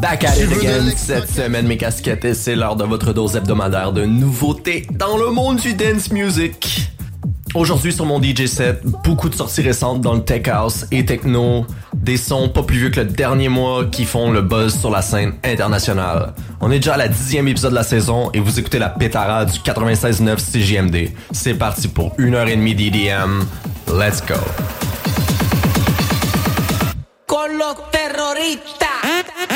Back at it again cette semaine, mes casquettes, et c'est l'heure de votre dose hebdomadaire de nouveautés dans le monde du dance music. Aujourd'hui sur mon DJ set, beaucoup de sorties récentes dans le tech house et techno, des sons pas plus vieux que le dernier mois qui font le buzz sur la scène internationale. On est déjà à la dixième épisode de la saison et vous écoutez la pétara du 96.9 CJMD. C'est parti pour une heure et demie d'EDM. Let's go. that.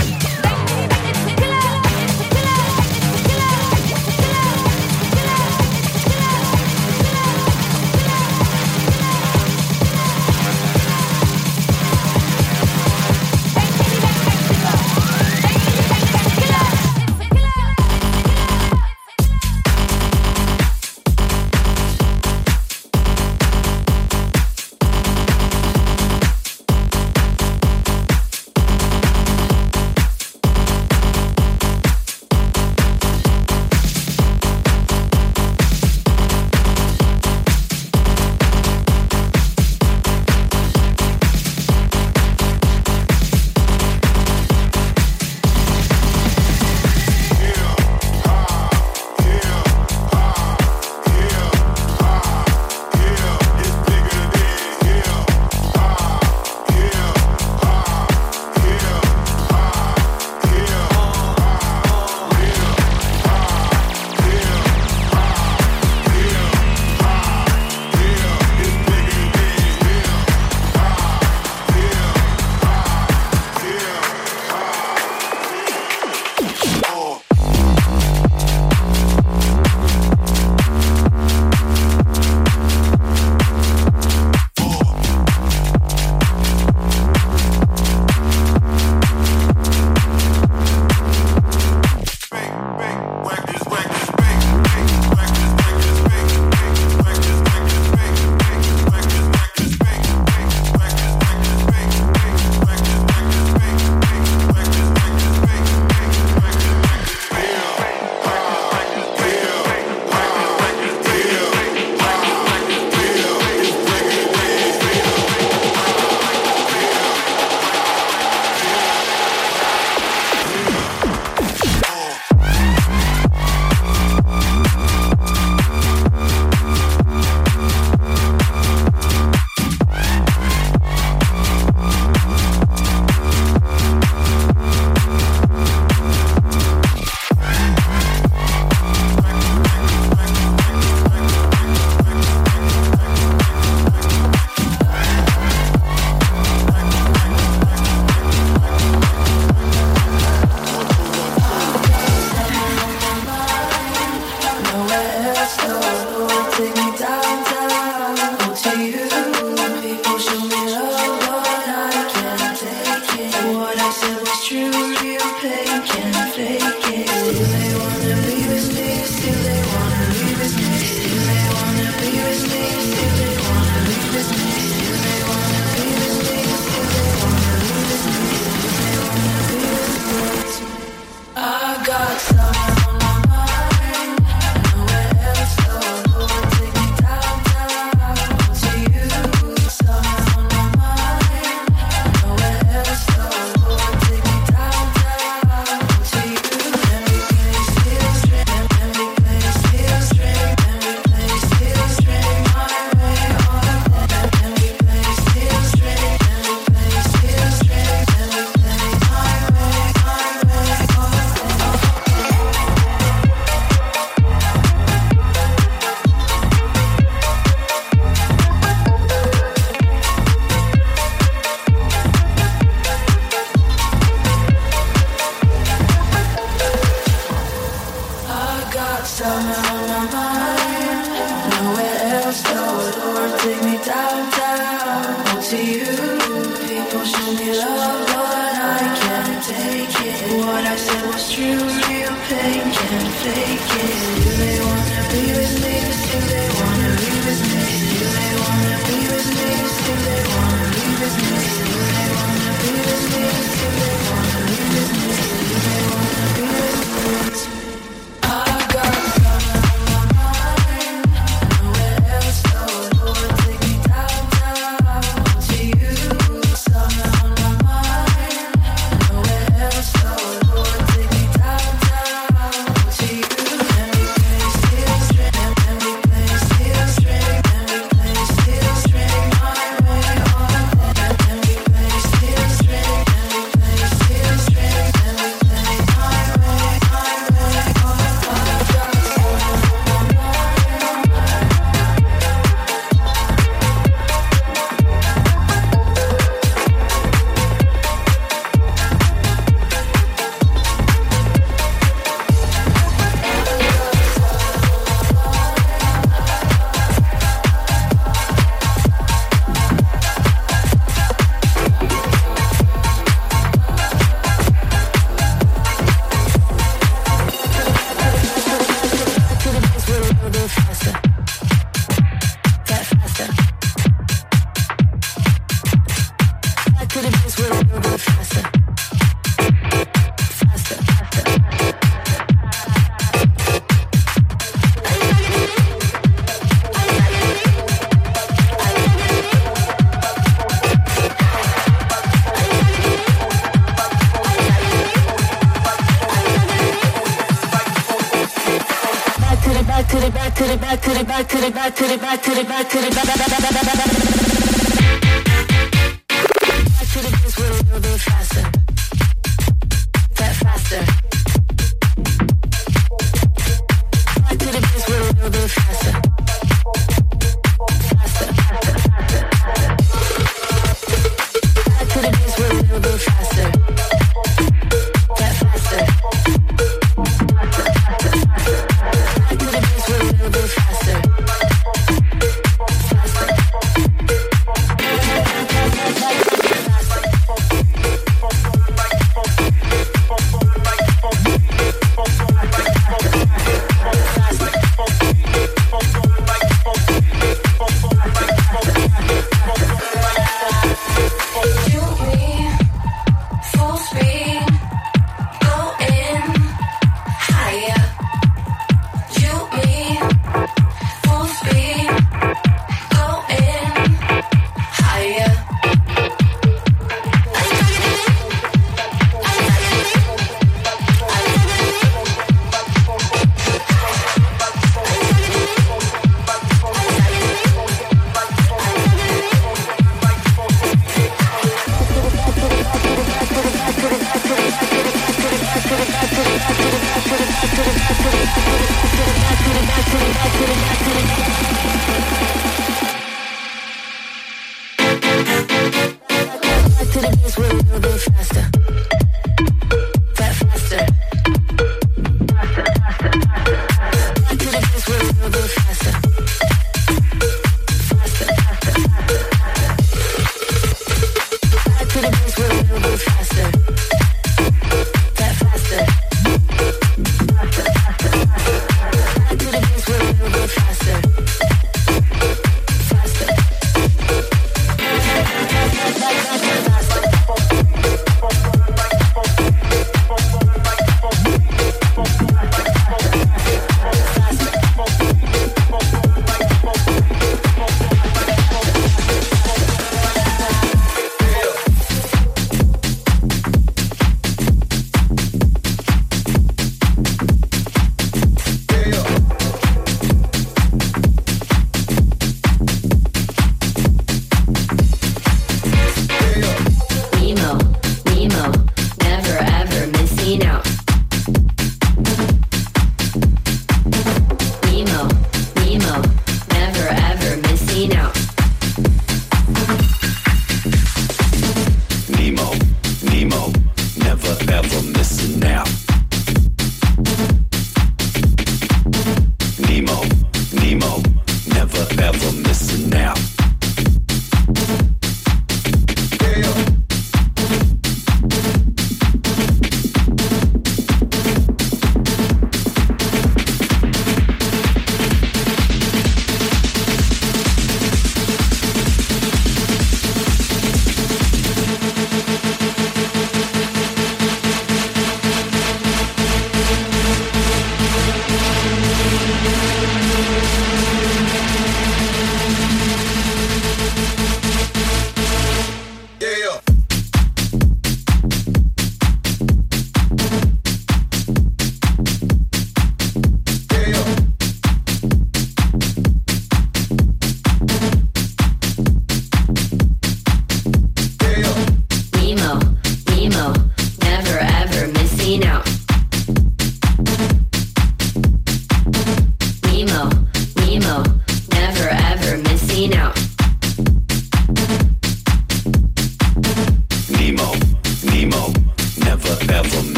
Faster.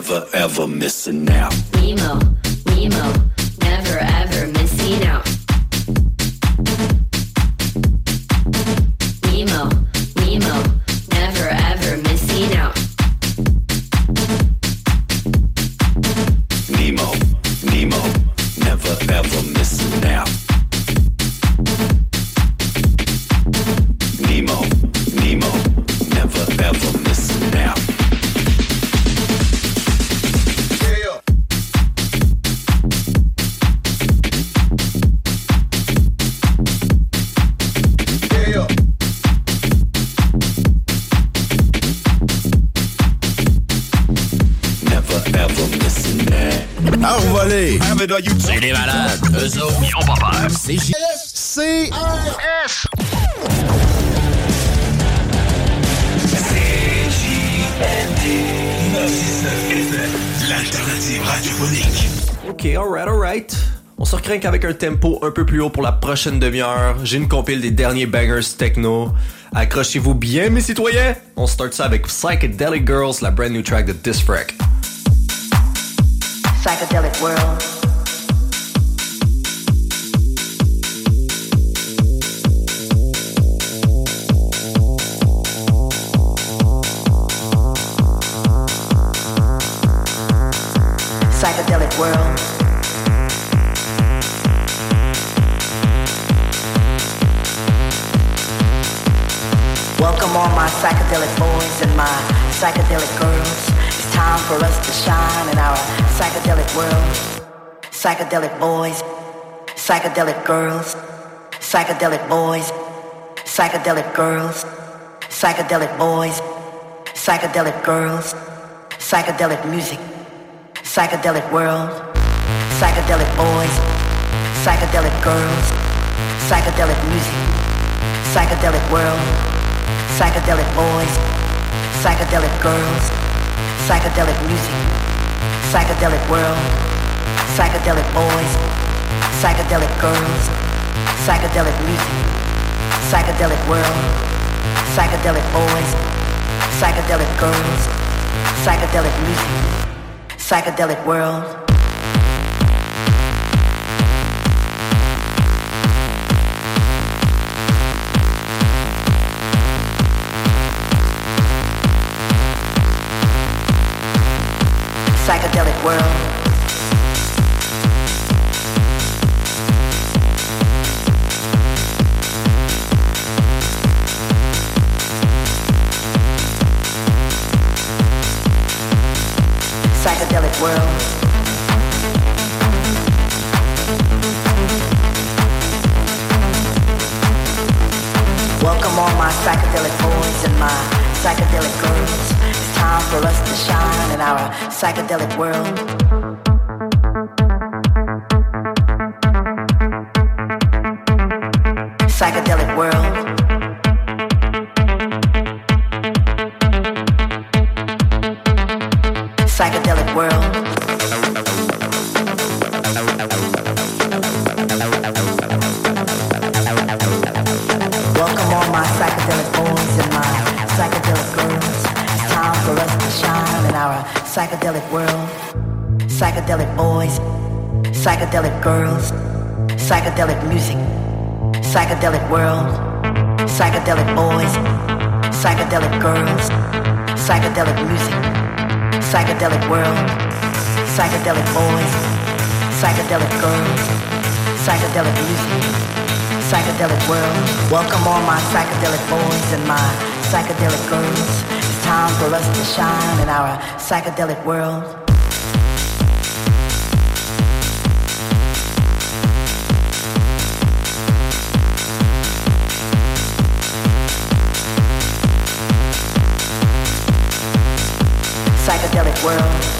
Never ever missing out. Nemo, Nemo, Recrinque avec un tempo un peu plus haut pour la prochaine demi-heure. J'ai une compile des derniers bangers techno. Accrochez-vous bien, mes citoyens. On start ça avec Psychedelic Girls, la brand new track de Disfrac. Psychedelic world. World. All my psychedelic boys and my psychedelic girls. It's time for us to shine in our psychedelic world. Psychedelic boys, psychedelic girls, psychedelic boys, psychedelic girls, psychedelic boys, psychedelic girls, psychedelic music, psychedelic world, psychedelic boys, psychedelic girls, psychedelic music, psychedelic world, psychedelic boys, psychedelic girls, psychedelic music, psychedelic world, psychedelic boys, psychedelic girls, psychedelic music, psychedelic world, psychedelic boys, psychedelic girls, psychedelic music, psychedelic world. Psychedelic world. Psychedelic world. Welcome all my psychedelic boys and my psychedelic girls. Time for us to shine in our psychedelic world. Boys, psychedelic girls, psychedelic music, psychedelic world, psychedelic boys, psychedelic girls, psychedelic music, psychedelic world, psychedelic boys, psychedelic girls, psychedelic music, psychedelic world. Welcome all my psychedelic boys and my psychedelic girls. It's time for us to shine in our psychedelic world. Psychedelic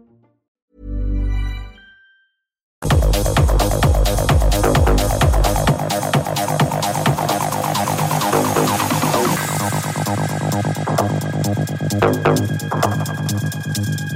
Thank you.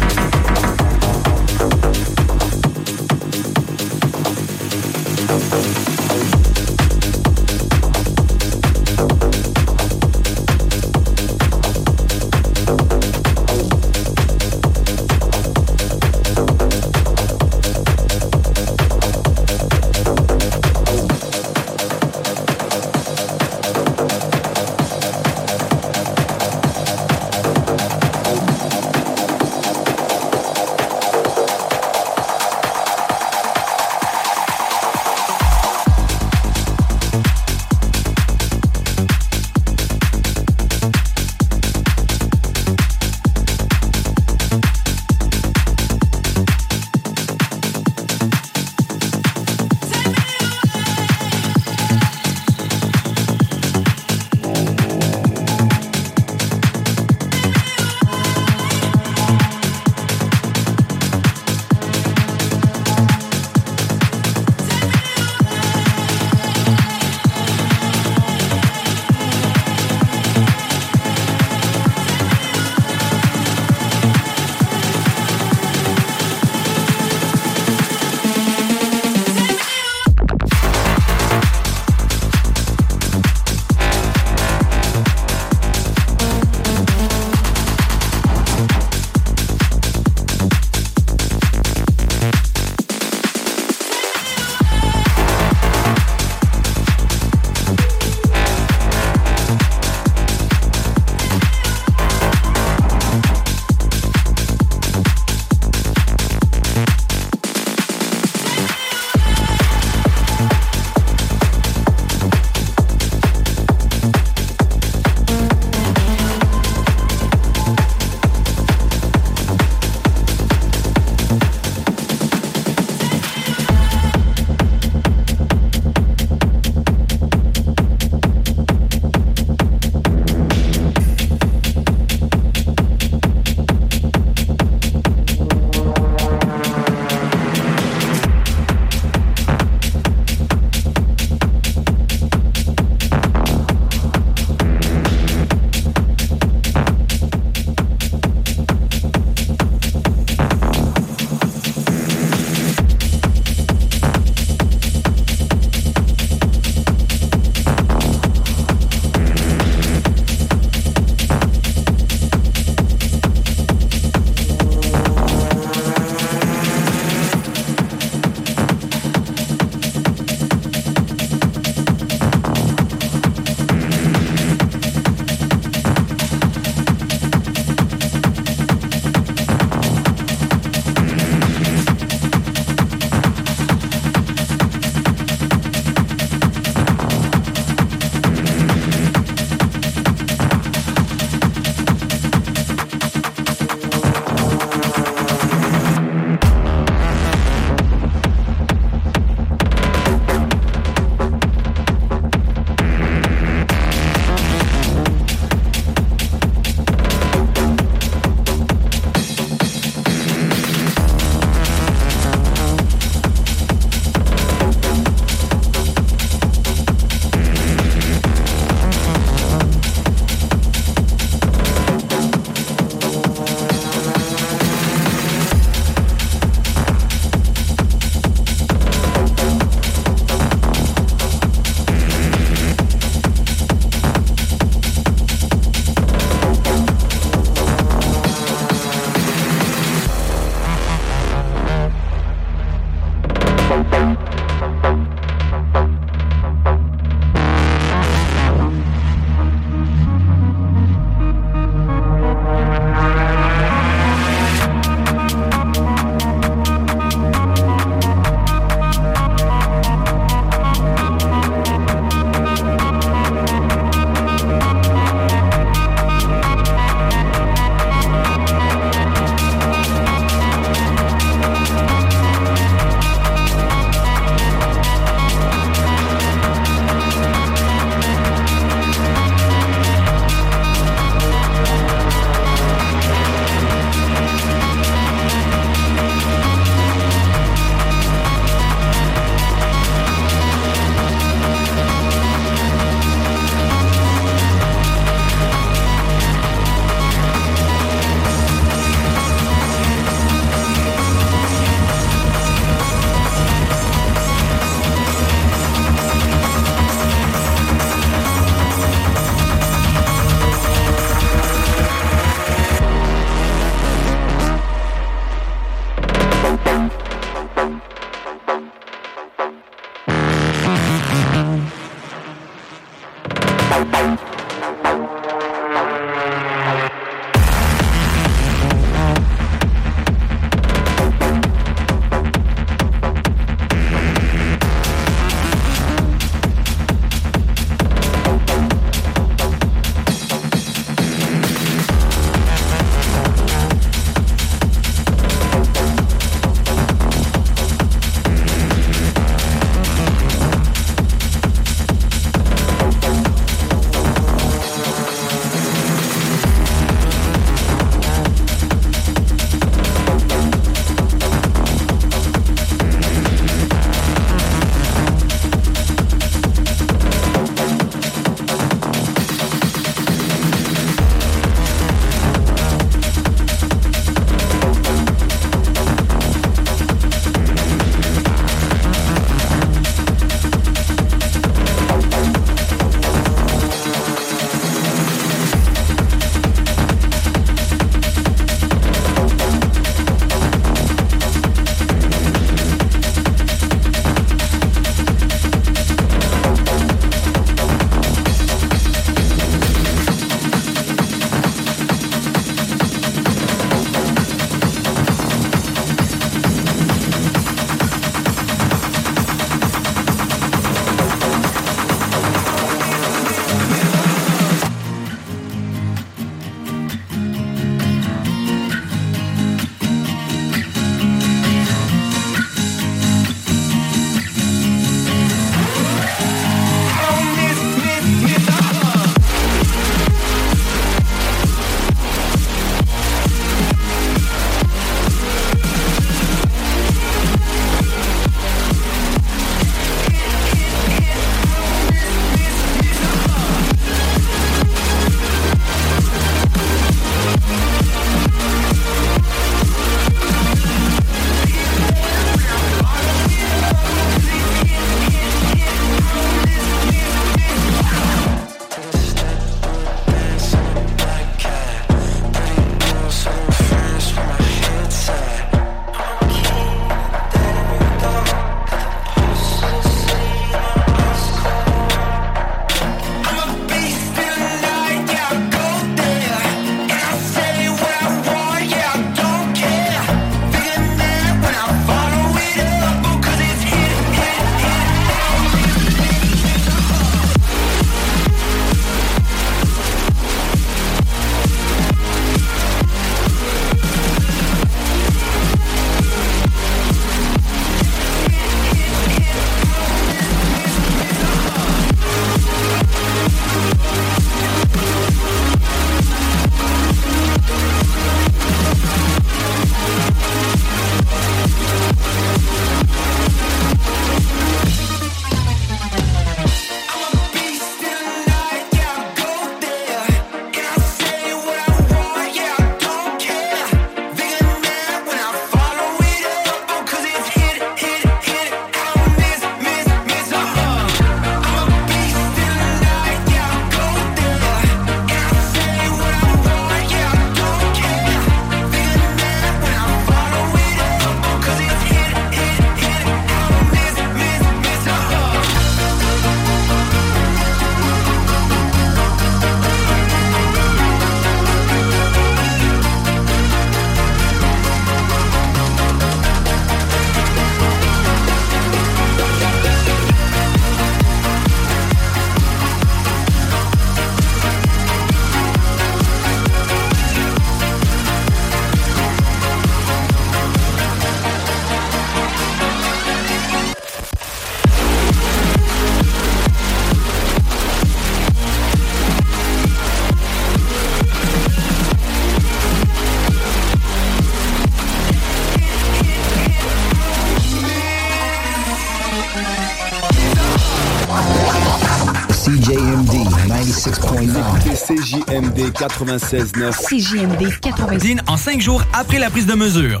96.9. CJMD 96. en cinq jours après la prise de mesure.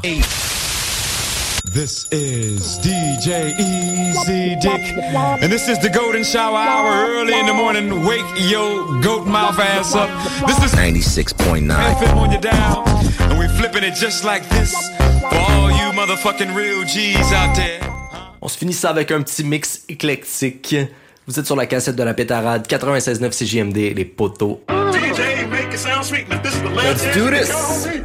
This is DJ Easy Dick, and this is the golden shower hour early in the morning. Wake yo goat mouth ass up. This is 96.9 FM on your dial, and we flipping it just like this for all you motherfucking real G's out there. On se finit ça avec un petit mix éclectique. Vous êtes sur la cassette de la pétarade 96.9 CGMD, les poteaux. it sound sweet, but this is the last Let's do this.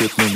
with me.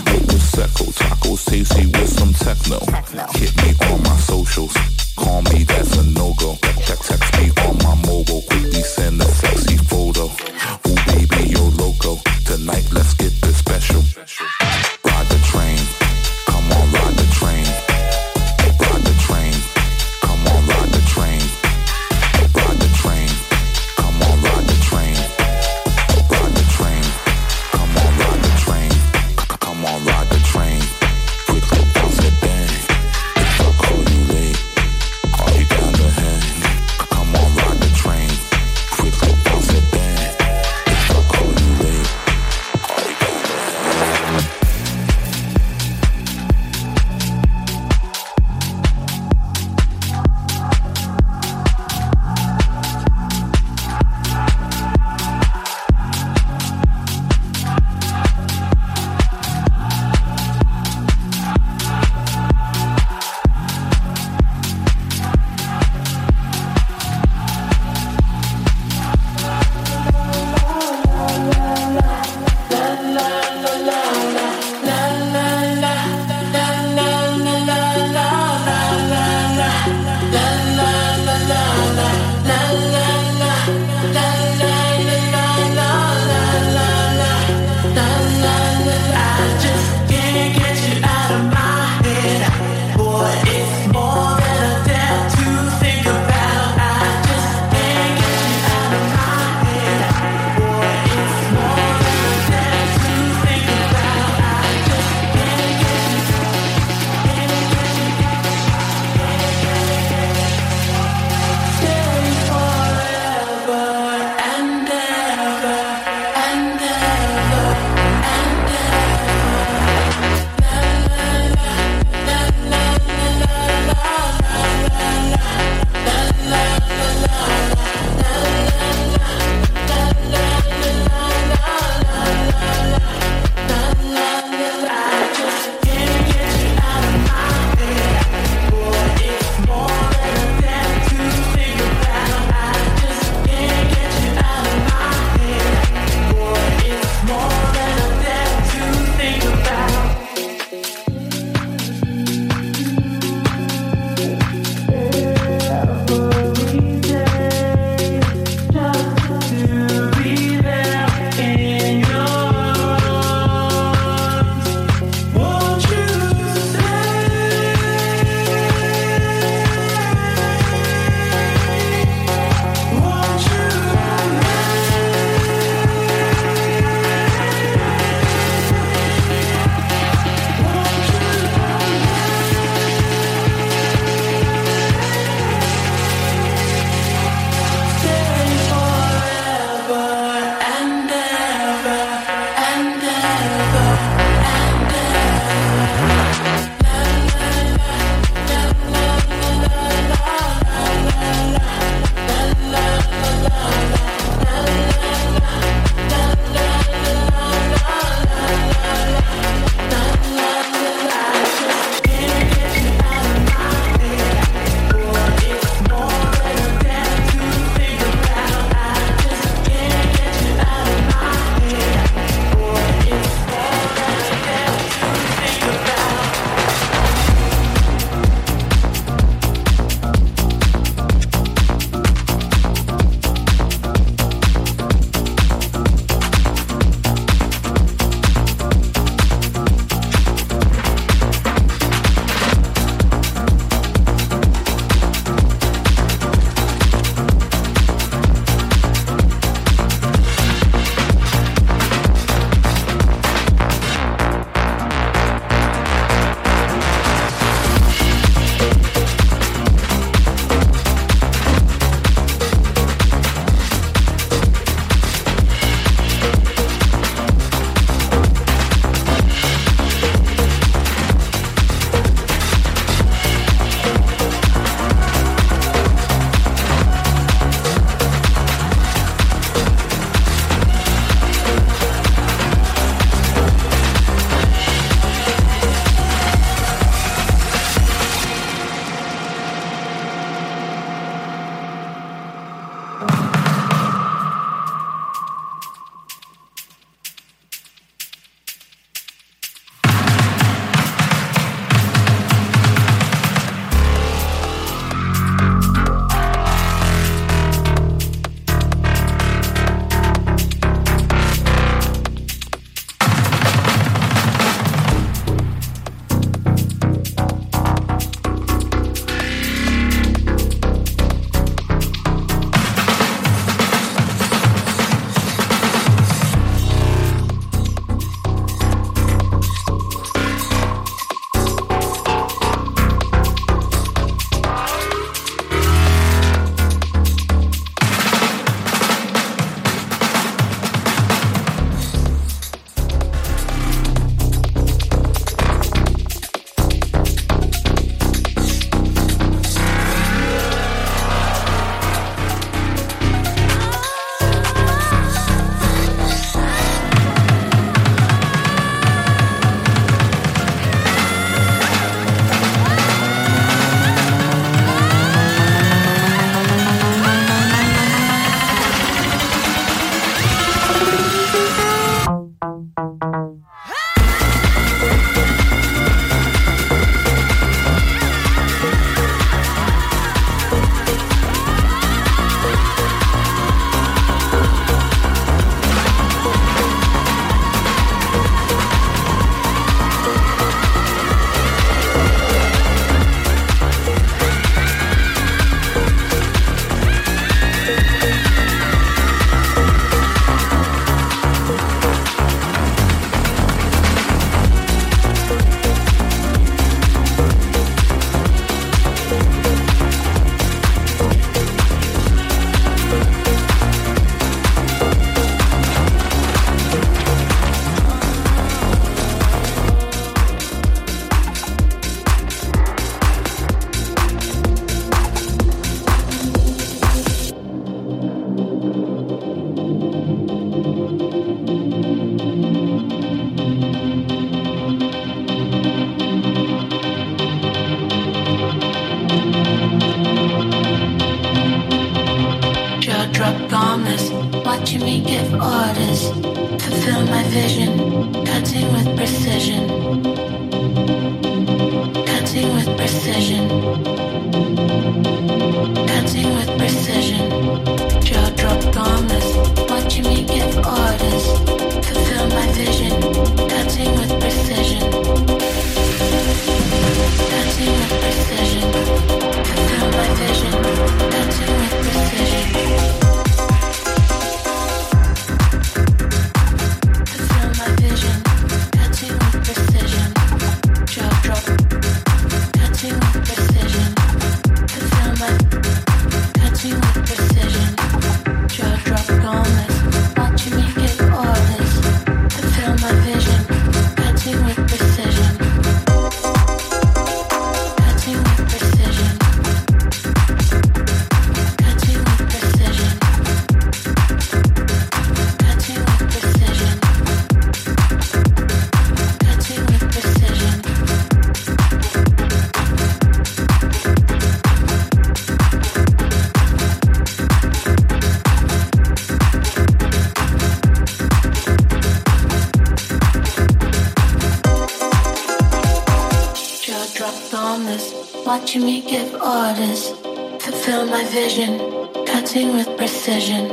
Watching me give orders, fulfill my vision, cutting with precision.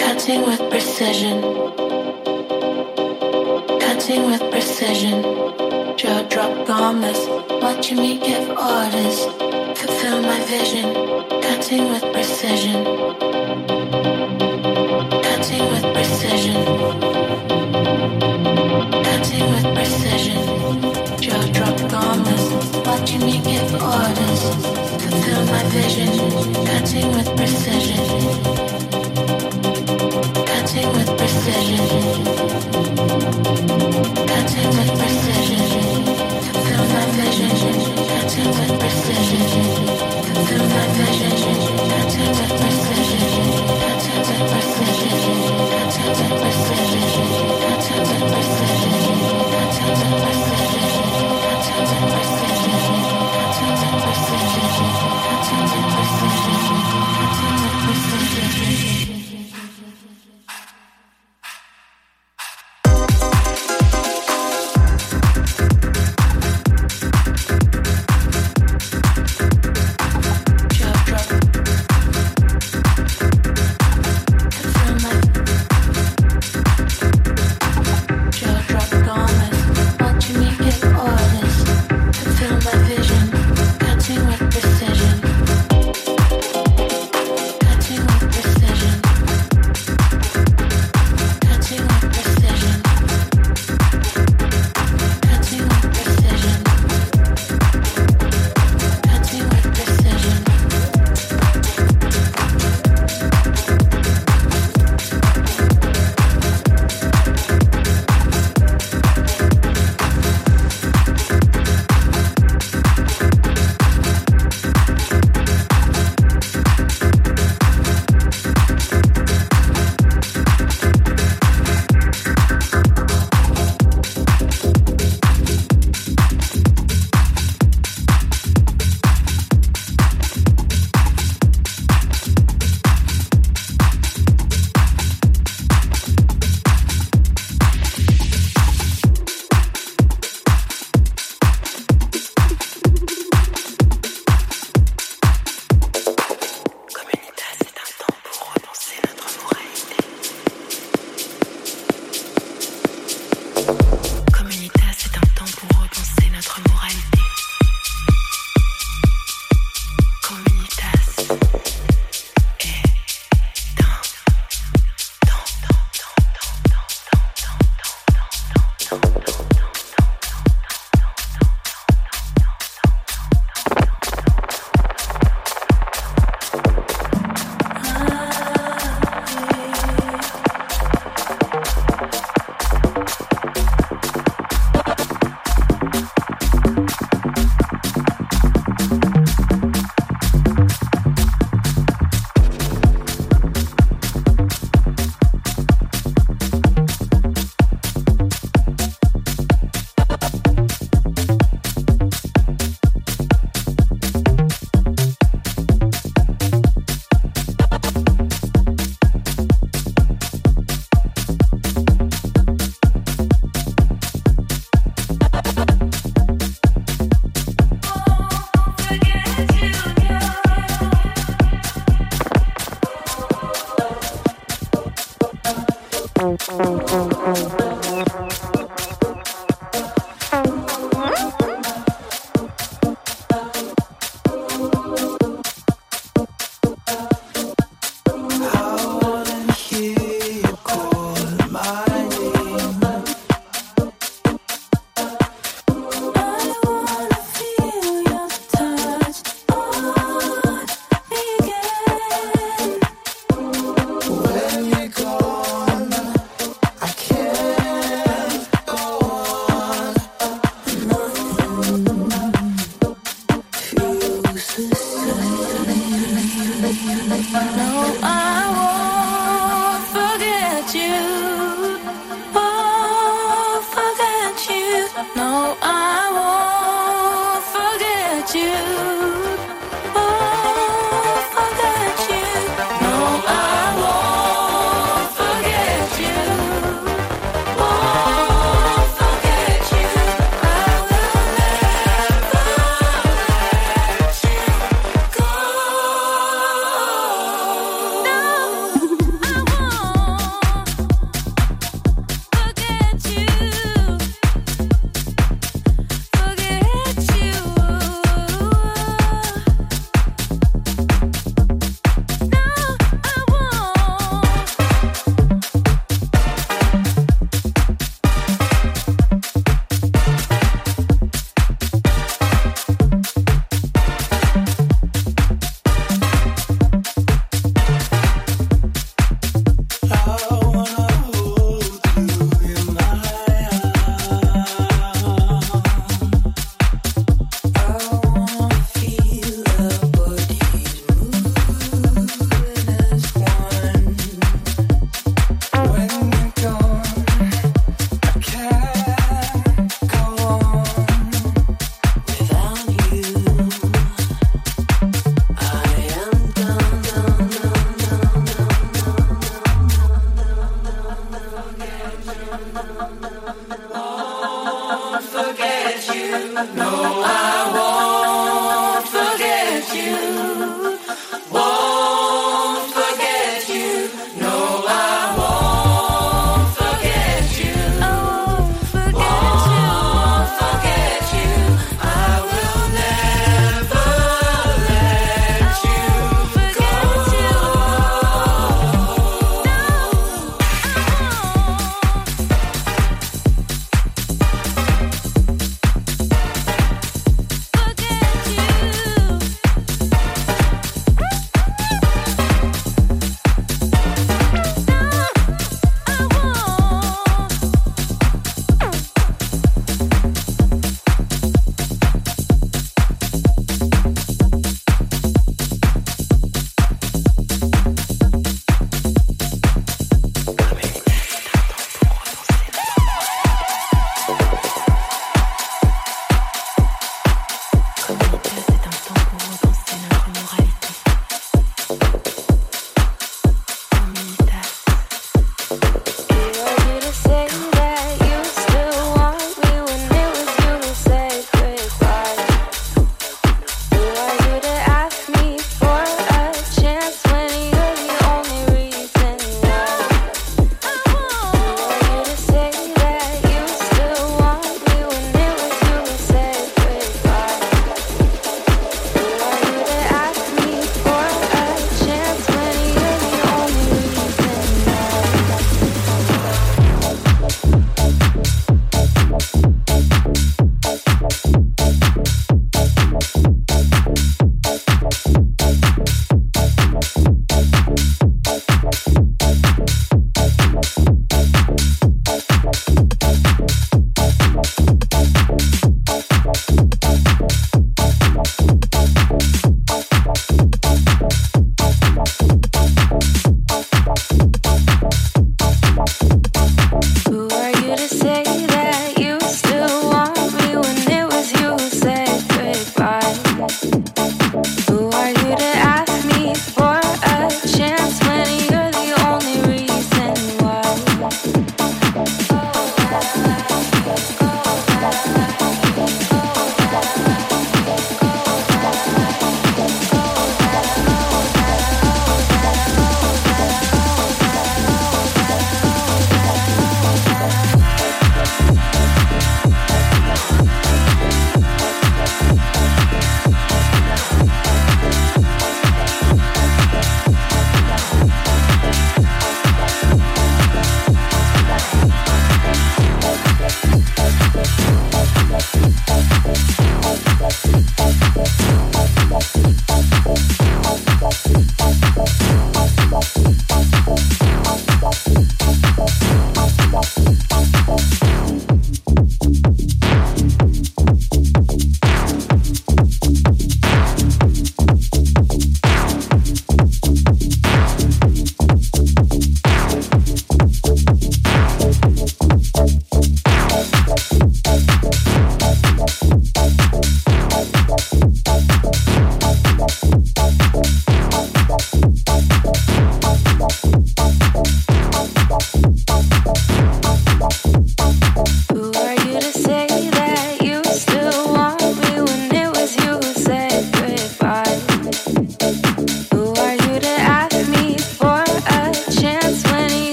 Cutting with precision. Cutting with precision. Jaw drop bombers, watching me give orders, fulfill my vision, cutting with precision. Conceal my vision, cutting with precision. ちょっと。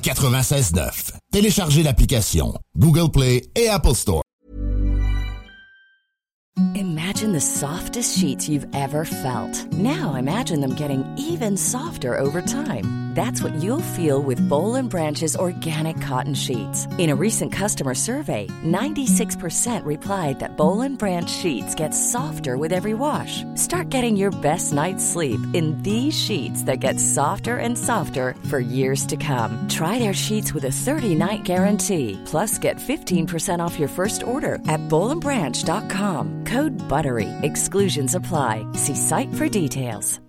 CJMD 96.9. Téléchargez l'application Google Play et Apple Store. Imagine the softest sheets you've ever felt. Now imagine them getting even softer over time. That's what you'll feel with Boll and Branch's organic cotton sheets. In a recent customer survey, 96% replied that Boll and Branch sheets get softer with every wash. Start getting your best night's sleep in these sheets that get softer and softer for years to come. Try their sheets with a 30-night guarantee. Plus, get 15% off your first order at bollandbranch.com. Code BUTTERY. Exclusions apply. See site for details.